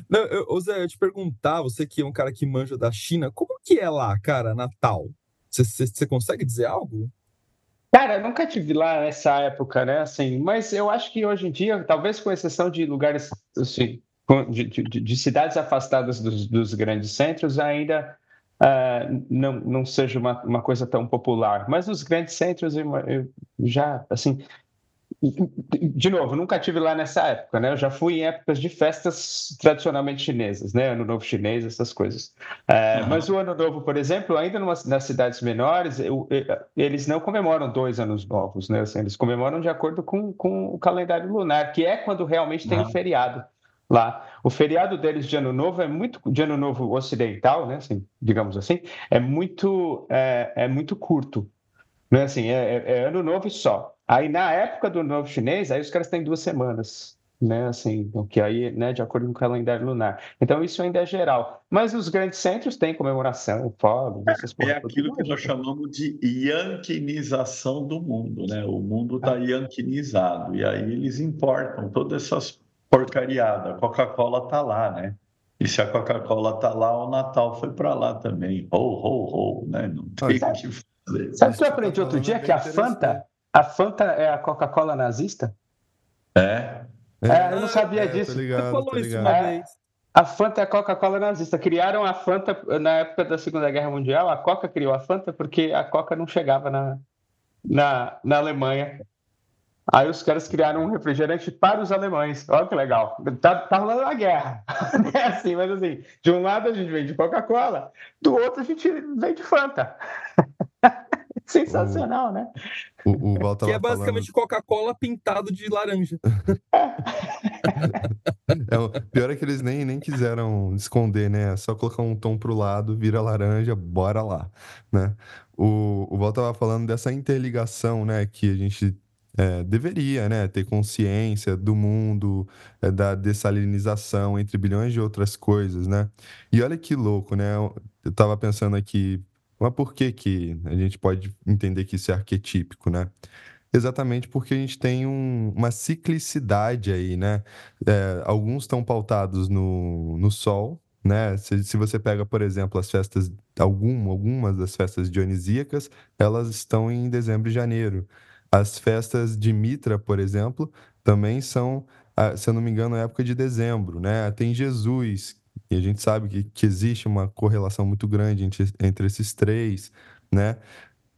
Não, eu, Zé, eu te perguntar, você que é um cara que manja da China, como que é lá, cara, Natal? Você, consegue dizer algo? Cara, eu nunca tive lá nessa época, né? Assim, mas eu acho que hoje em dia, talvez com exceção de lugares assim, de, de, de cidades afastadas dos, dos grandes centros, ainda uh, não, não seja uma, uma coisa tão popular. Mas nos grandes centros, eu, eu já, assim, de novo, nunca tive lá nessa época, né? Eu já fui em épocas de festas tradicionalmente chinesas, né? Ano Novo Chinês, essas coisas. É, uhum. Mas o Ano Novo, por exemplo, ainda numa, nas cidades menores, eu, eu, eles não comemoram dois Anos Novos, né? Assim, eles comemoram de acordo com, com o calendário lunar, que é quando realmente tem uhum. feriado lá. O feriado deles de Ano Novo é muito de Ano Novo ocidental, né? Assim, digamos assim, é muito é, é muito curto, né? Assim, é, é, é, Ano Novo e só. Aí na época do Novo Chinês, aí os caras têm duas semanas, né? Assim, o que aí, né? De acordo com o calendário lunar. Então isso ainda é geral. Mas os grandes centros têm comemoração, fogos, essas É aquilo que nós chamamos de yanquinização do mundo, né? O mundo está ah. yanquinizado e aí eles importam todas essas porcariada. A Coca-Cola tá lá, né? E se a Coca-Cola tá lá, o Natal foi para lá também. Ho, ho, ho, né? Não tem o que fazer. Sabe o que eu aprendi outro dia? Que a Fanta, a Fanta é a Coca-Cola nazista? É? É, eu não sabia é, disso. Ligado, Você falou isso uma vez. A Fanta é a Coca-Cola nazista. Criaram a Fanta na época da Segunda Guerra Mundial. A Coca criou a Fanta porque a Coca não chegava na, na, na Alemanha. Aí os caras criaram um refrigerante para os alemães. Olha que legal. Tá, tá rolando uma guerra. é assim, mas assim, de um lado a gente vende Coca-Cola, do outro a gente vende Fanta. Sensacional, o, né? O, o que é basicamente falando... Coca-Cola pintado de laranja. é, o pior é que eles nem, nem quiseram esconder, né? É só colocar um tom pro lado, vira laranja, bora lá, né? O, o Val tava falando dessa interligação, né? Que a gente é, deveria, né, ter consciência do mundo, é, da dessalinização, entre bilhões de outras coisas, né? E olha que louco, né? Eu estava pensando aqui, Mas por que, que a gente pode entender que isso é arquetípico, né? Exatamente porque a gente tem um, uma ciclicidade aí, né? É, alguns estão pautados no, no Sol, né? Se, se você pega, por exemplo, as festas, algum, algumas das festas dionisíacas, elas estão em dezembro e janeiro. As festas de Mitra, por exemplo, também são, se eu não me engano, época de dezembro, né? Tem Jesus, e a gente sabe que, que existe uma correlação muito grande entre, entre esses três, né?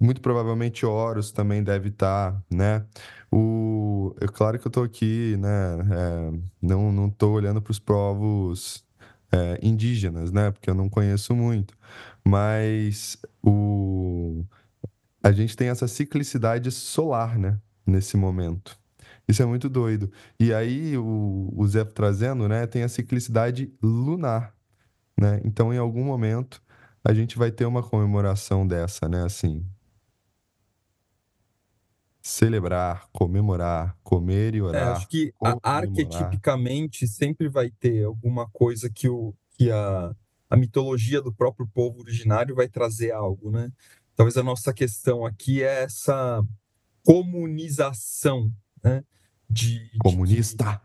Muito provavelmente Horus também deve estar, né? O, é claro que eu estou aqui, né? É, não não estou olhando para os povos é, indígenas, né? Porque eu não conheço muito, mas o a gente tem essa ciclicidade solar, né? Nesse momento. Isso é muito doido. E aí o, o Zé trazendo, né? Tem a ciclicidade lunar, né? Então, em algum momento a gente vai ter uma comemoração dessa, né? Assim, celebrar, comemorar, comer e É, orar, acho que a- arquetipicamente sempre vai ter alguma coisa que, o, que a, a mitologia do próprio povo originário vai trazer algo, né? Talvez a nossa questão aqui é essa comunização, né? De, de Comunista.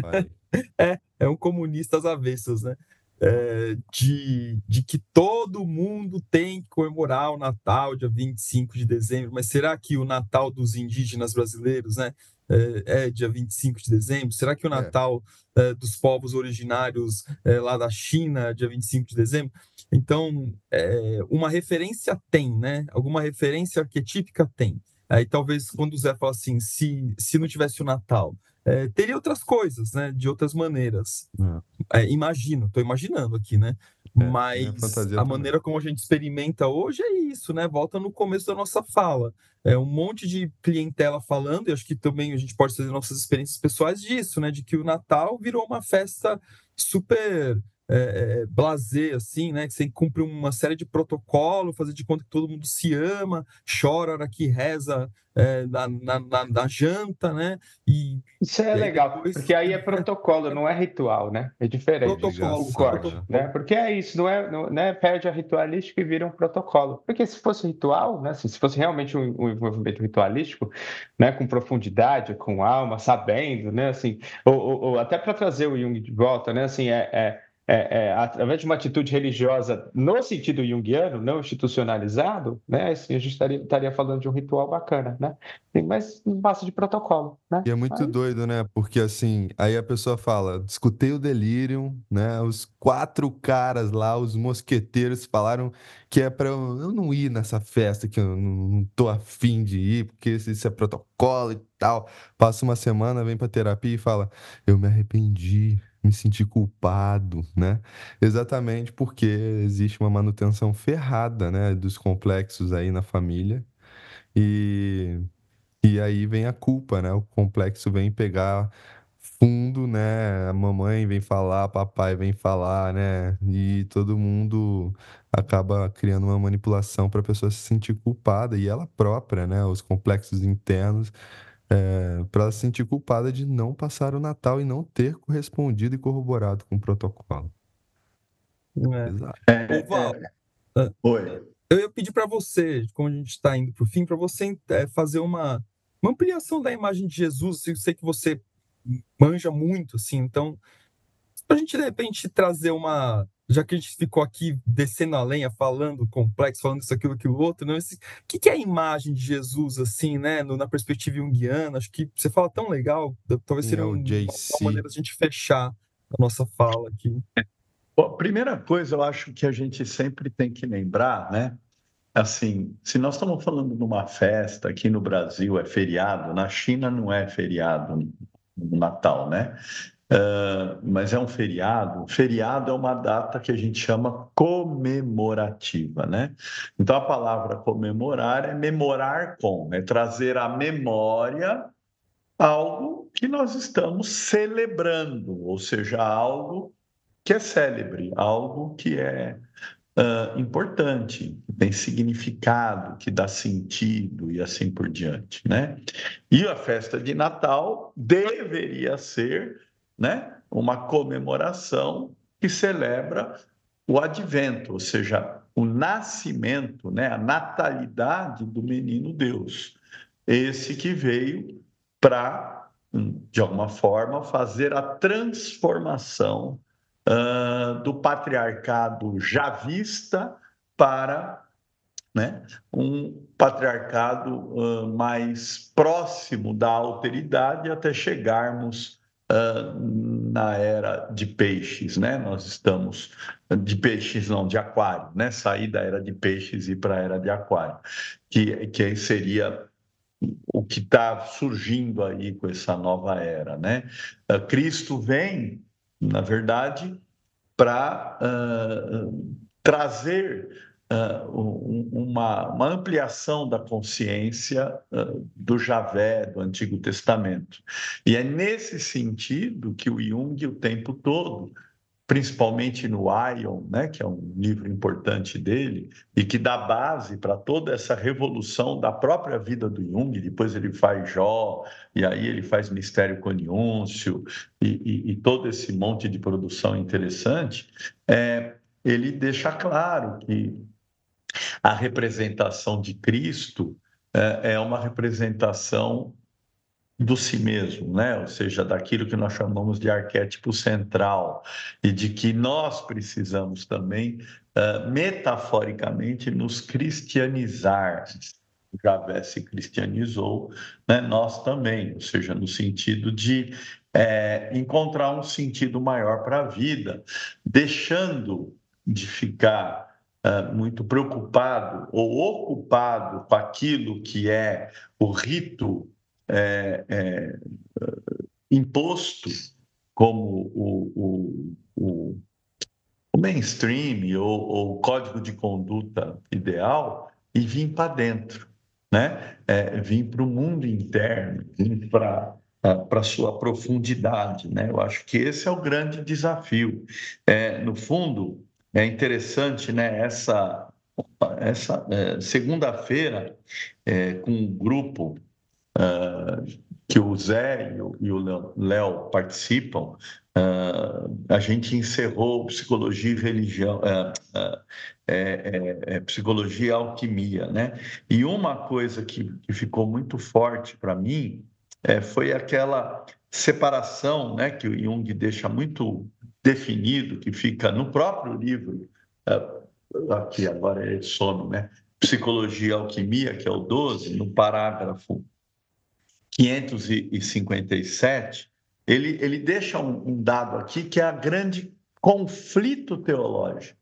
Vai. É, é um comunista às avessas, né? É, de, de que todo mundo tem que comemorar o Natal dia 25 de dezembro, mas será que o Natal dos indígenas brasileiros, né, é, é dia 25 de dezembro? Será que o Natal é, dos povos originários é, lá da China é dia 25 de dezembro? Então, é, uma referência tem, né? Alguma referência arquetípica tem. Aí talvez quando o Zé fala assim, se, se não tivesse o Natal, é, teria outras coisas, né? De outras maneiras. É, imagino, estou imaginando aqui, né? É, minha Mas a maneira como a gente experimenta hoje é isso, né? Volta no começo da nossa fala. É um monte de clientela falando, e acho que também a gente pode trazer nossas experiências pessoais disso, né? De que o Natal virou uma festa super é, é, blazer, assim, né? Que você cumpre uma série de protocolos, fazer de conta que todo mundo se ama, chora a hora que reza é, na, na, na- na janta, né? E Isso é E legal, depois- porque aí é protocolo, não é ritual, né? É diferente. Protocolo, protocolo. né? Porque é isso, não é, não, né? Perde a ritualística e vira um protocolo. Porque se fosse ritual, né? assim, se fosse realmente um, um envolvimento ritualístico, né? Com profundidade, com alma, sabendo, né? Assim, ou, ou- ou até para trazer o Jung de volta, né? Assim, é, é, é, através de uma atitude religiosa no sentido junguiano, não institucionalizado, né? Assim, a gente estaria, estaria falando de um ritual bacana, né? Mas não passa de protocolo, né? E é muito doido, né? Porque assim, aí a pessoa fala, escutei o Delirium, né? Os quatro caras lá, os mosqueteiros, falaram que é pra eu, não ir nessa festa, que eu não, tô afim de ir, porque isso, isso é protocolo e tal. Passa uma semana, vem pra terapia e fala, eu me arrependi, me senti culpado, né? Exatamente porque existe uma manutenção ferrada, né? Dos complexos aí na família. E e aí vem a culpa, né? O complexo vem pegar fundo, né? A mamãe vem falar, papai vem falar, né? E todo mundo acaba criando uma manipulação para a pessoa se sentir culpada e ela própria, né? Os complexos internos, para ela se sentir culpada de não passar o Natal e não ter correspondido e corroborado com o protocolo. Exato. É, Ô, Val, é. Oi. Eu ia pedir para você, como a gente está indo para o fim, para você é, fazer uma, uma ampliação da imagem de Jesus. Eu sei que você manja muito, assim, então, para a gente de repente trazer uma. Já que a gente ficou aqui descendo a lenha, falando complexo, falando isso, aquilo, aquilo, outro, né? Esse, o que, que é a imagem de Jesus, assim, né? No- na perspectiva junguiana? Acho que você fala tão legal, talvez seria é o um- uma, uma maneira de a gente fechar a nossa fala aqui. Bom, primeira coisa, eu acho que a gente sempre tem que lembrar, né? Assim, se nós estamos falando de uma festa aqui no Brasil é feriado, na China não é feriado no Natal, né? Ah, mas é um feriado. Feriado é uma data que a gente chama comemorativa, né? Então a palavra comemorar é memorar com, é trazer à memória algo que nós estamos celebrando, ou seja, algo que é célebre, algo que é ah, importante, que tem significado, que dá sentido e assim por diante, né? E a festa de Natal deveria ser, né, uma comemoração que celebra o advento, ou seja, o nascimento, né, a natalidade do menino Deus. Esse que veio para, de alguma forma, fazer a transformação uh, do patriarcado javista para né, um patriarcado uh, mais próximo da alteridade até chegarmos uh, na era de peixes, né? Nós estamos de peixes não de aquário, né? Sair da era de peixes e para a era de aquário, que que seria o que está surgindo aí com essa nova era, né? Uh, Cristo vem, na verdade, para trazer uh, uma, uma, ampliação da consciência uh, do Javé, do Antigo Testamento. E é nesse sentido que o Jung, o tempo todo, principalmente no Ion, né, que é um livro importante dele, e que dá base para toda essa revolução da própria vida do Jung. Depois ele faz Jó, e aí ele faz Mistério Coniúncio, e, e, e todo esse monte de produção interessante. É, ele deixa claro que a representação de Cristo é, é uma representação do si mesmo, né? Ou seja, daquilo que nós chamamos de arquétipo central e de que nós precisamos também uh, metaforicamente nos cristianizar. Javé se cristianizou, né? nós também, ou seja, no sentido de é, encontrar um sentido maior para a vida, deixando de ficar muito preocupado ou ocupado com aquilo que é o rito é, é, imposto como o, o, o, o mainstream ou, ou, o código de conduta ideal e vir para dentro, né? É, vir para o mundo interno, vir para para sua profundidade, né? Eu acho que esse é o grande desafio. É, no fundo, é interessante, né? Essa, essa é, segunda-feira, é, com um grupo uh, que o Zé e o, Léo participam, uh, a gente encerrou psicologia e religião, uh, é, psicologia e alquimia, né? E uma coisa que, que ficou muito forte para mim foi aquela separação, né, que o Jung deixa muito definido, que fica no próprio livro, é, aqui agora é sono, né? Psicologia e Alquimia, que é o 12, no parágrafo 557, ele, ele deixa um, um dado aqui que é a grande conflito teológico.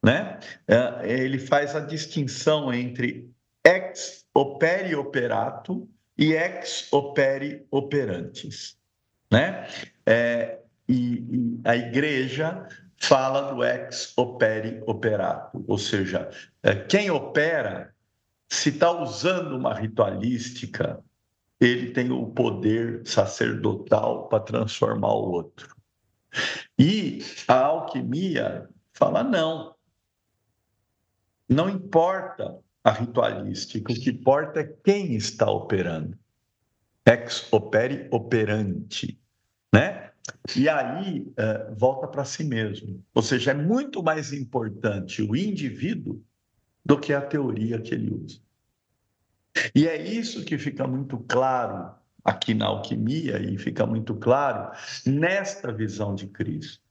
Né? É, ele faz a distinção entre ex opere operato e ex opere operantes. Né? É, e, e a igreja fala do ex opere operato, ou seja, é, quem opera, se está usando uma ritualística, ele tem o poder sacerdotal para transformar o outro. E a alquimia fala não. Não importa a ritualística, o que importa é quem está operando. Ex opere operante, né? E aí uh, volta para si mesmo. Ou seja, é muito mais importante o indivíduo do que a teoria que ele usa. E é isso que fica muito claro aqui na alquimia e fica muito claro nesta visão de Cristo.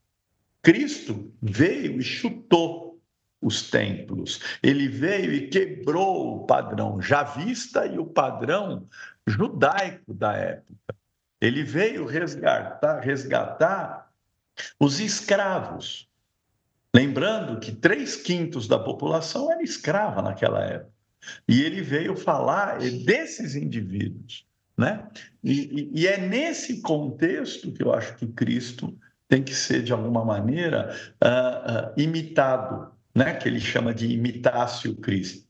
Cristo veio e chutou os templos. Ele veio e quebrou o padrão javista e o padrão judaico da época. Ele veio resgatar, resgatar os escravos. Lembrando que três quintos da população era escrava naquela época. E ele veio falar desses indivíduos. Né? E, e, é nesse contexto que eu acho que Cristo tem que ser, de alguma maneira, uh, uh, imitado, né? que ele chama de imitácio Cristo,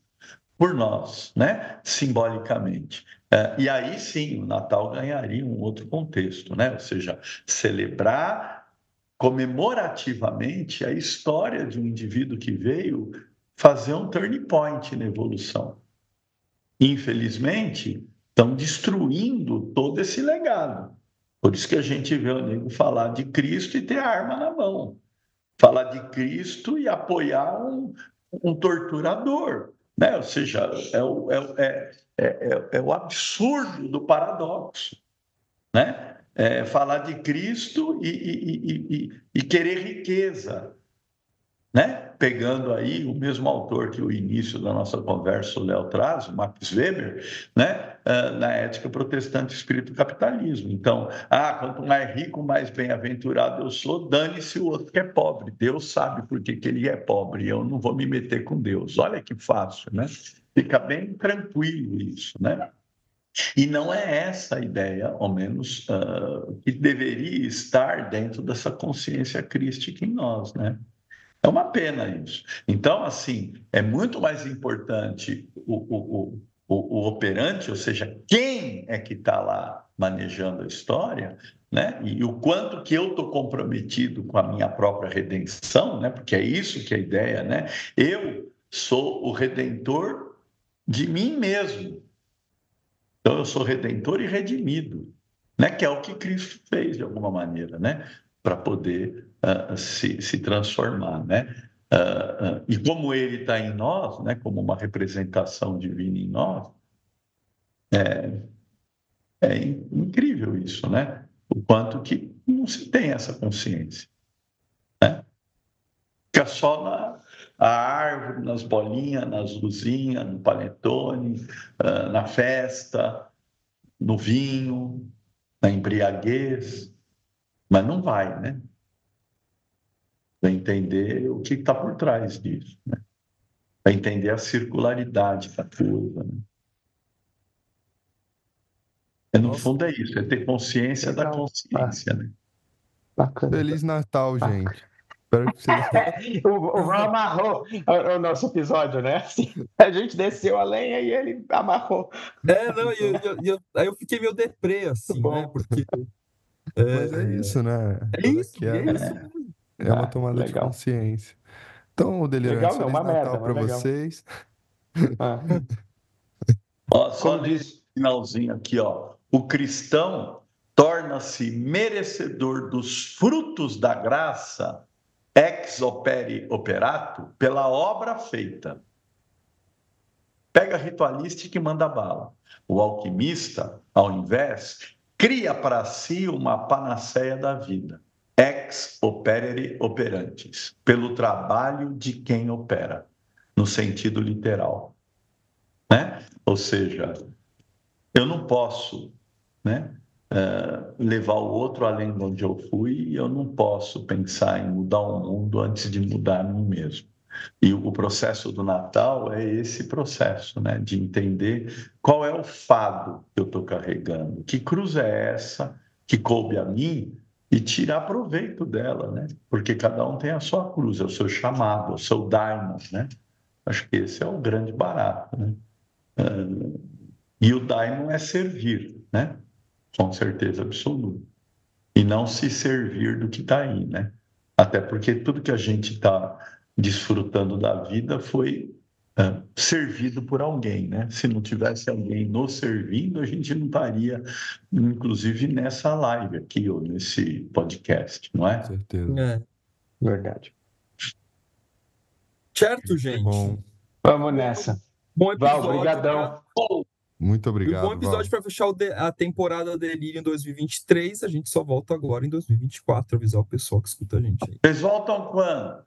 por nós, né? simbolicamente. É, e aí sim, o Natal ganharia um outro contexto, né? ou seja, celebrar comemorativamente a história de um indivíduo que veio fazer um turning point na evolução. Infelizmente, estão destruindo todo esse legado. Por isso que a gente vê o nego falar de Cristo e ter a arma na mão. Falar de Cristo e apoiar um, um torturador, né? ou seja, é o, é, é, é o absurdo do paradoxo. Né? É, falar de Cristo e, e, e, e, querer riqueza, né? Pegando aí o mesmo autor que o início da nossa conversa o Léo traz, o Max Weber, né? Ah, na ética protestante espírito capitalismo. Então, ah, quanto mais rico, mais bem-aventurado eu sou, dane-se o outro que é pobre. Deus sabe por que, que ele é pobre, eu não vou me meter com Deus. Olha que fácil, né? Fica bem tranquilo isso, né? E não é essa a ideia, ao menos, uh, que deveria estar dentro dessa consciência crística em nós, né? É uma pena isso. Então, assim, é muito mais importante o, o, o, o operante, ou seja, quem é que está lá manejando a história, né? E o quanto que eu estou comprometido com a minha própria redenção, né? Porque é isso que é a ideia, né? Eu sou o redentor de mim mesmo. Então eu sou redentor e redimido, né? Que é o que Cristo fez de alguma maneira, né? Para poder se, se transformar, né? Uh, uh, e como ele está em nós, né? Como uma representação divina em nós, é, é incrível isso, né? O quanto que não se tem essa consciência, né? Fica só na, a árvore, nas bolinhas, nas luzinhas, no panetone, uh, na festa, no vinho, na embriaguez, mas não vai, né? Para entender o que está por trás disso, né? Para entender a circularidade da coisa, né? É, no fundo é isso, é ter consciência Legal. da consciência, né? Bacana. Feliz Natal, Bacana. gente. Espero que vocês... o, o Val amarrou o, o, nosso episódio, né? Assim, a gente desceu a lenha e ele amarrou. É, não, e eu, eu, eu, aí eu fiquei meio deprê, assim, né? Porque. É, Mas é isso, né? É isso, é, é, isso. É uma ah, tomada de consciência. Então, o Delirante, legal, Feliz Natal para vocês. Ah. ó, só nesse finalzinho aqui, ó. O cristão torna-se merecedor dos frutos da graça ex opere operato, pela obra feita. Pega ritualística e manda bala. O alquimista, ao invés, cria para si uma panaceia da vida. Ex opere operantes, pelo trabalho de quem opera, no sentido literal. Né? Ou seja, eu não posso né, uh, levar o outro além de onde eu fui e eu não posso pensar em mudar o mundo antes de mudar a mim mesmo. E o processo do Natal é esse processo, né, de entender qual é o fado que eu estou carregando, que cruz é essa que coube a mim e tirar proveito dela, né? Porque cada um tem a sua cruz, é o seu chamado, é o seu daimon, né? Acho que esse é o grande barato, né? Uh, e o daimon é servir, né? com certeza absoluta. E não se servir do que está aí, né? Até porque tudo que a gente está desfrutando da vida foi uh, servido por alguém, né? Se não tivesse alguém nos servindo, a gente não estaria, inclusive, nessa live aqui ou nesse podcast, não é? Com certeza. É. Verdade. Certo, gente. Bom. Vamos nessa. Bom episódio. Val, obrigadão. Muito obrigado. E um bom episódio para fechar a temporada Delírio em 2023. A gente só volta agora em 2024, avisar o pessoal que escuta a gente aí. Vocês voltam quando?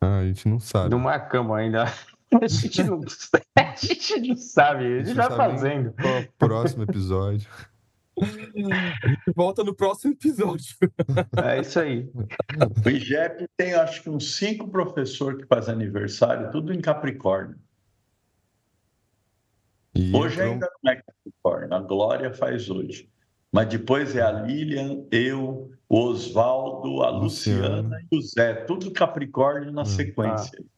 Ah, a gente não sabe. Não marcamos ainda. A gente não, a gente não sabe, a gente, vai fazendo. Próximo episódio. A gente volta no próximo episódio. É isso aí. O IGEP tem, acho que, uns cinco professores que fazem aniversário, tudo em Capricórnio. E hoje então... ainda não é Capricórnio, a Glória faz hoje. Mas depois é a Lilian, eu, o Oswaldo, a Luciana. Luciana e o Zé, tudo Capricórnio na hum. sequência. Ah.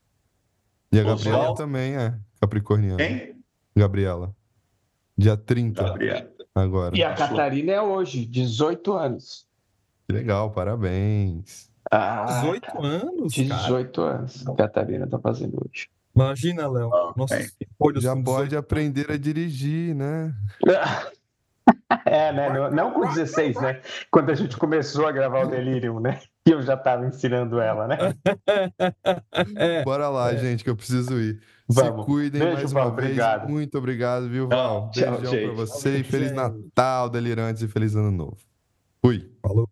E a Gabriela Oswaldo... também é capricorniana. Quem? Gabriela. Dia 30. Gabriela. Agora. E a Catarina é hoje, 18 anos. Que legal, parabéns. Ah, 18 anos? 18 cara. anos. A Catarina está fazendo hoje. Imagina, Léo. Nossa, Já pode aprender a dirigir, né? É, né? Não, não, com 16, né? Quando a gente começou a gravar o Delirium, né? E eu já estava ensinando ela, né? É, Bora lá, é. gente, que eu preciso ir. Vamos. Se cuidem Beijo, mais uma Val, vez. Obrigado. Muito obrigado, viu, Val? Tchau, Beijão para você. Feliz Natal, Delirantes, e feliz Ano Novo. Fui. Falou.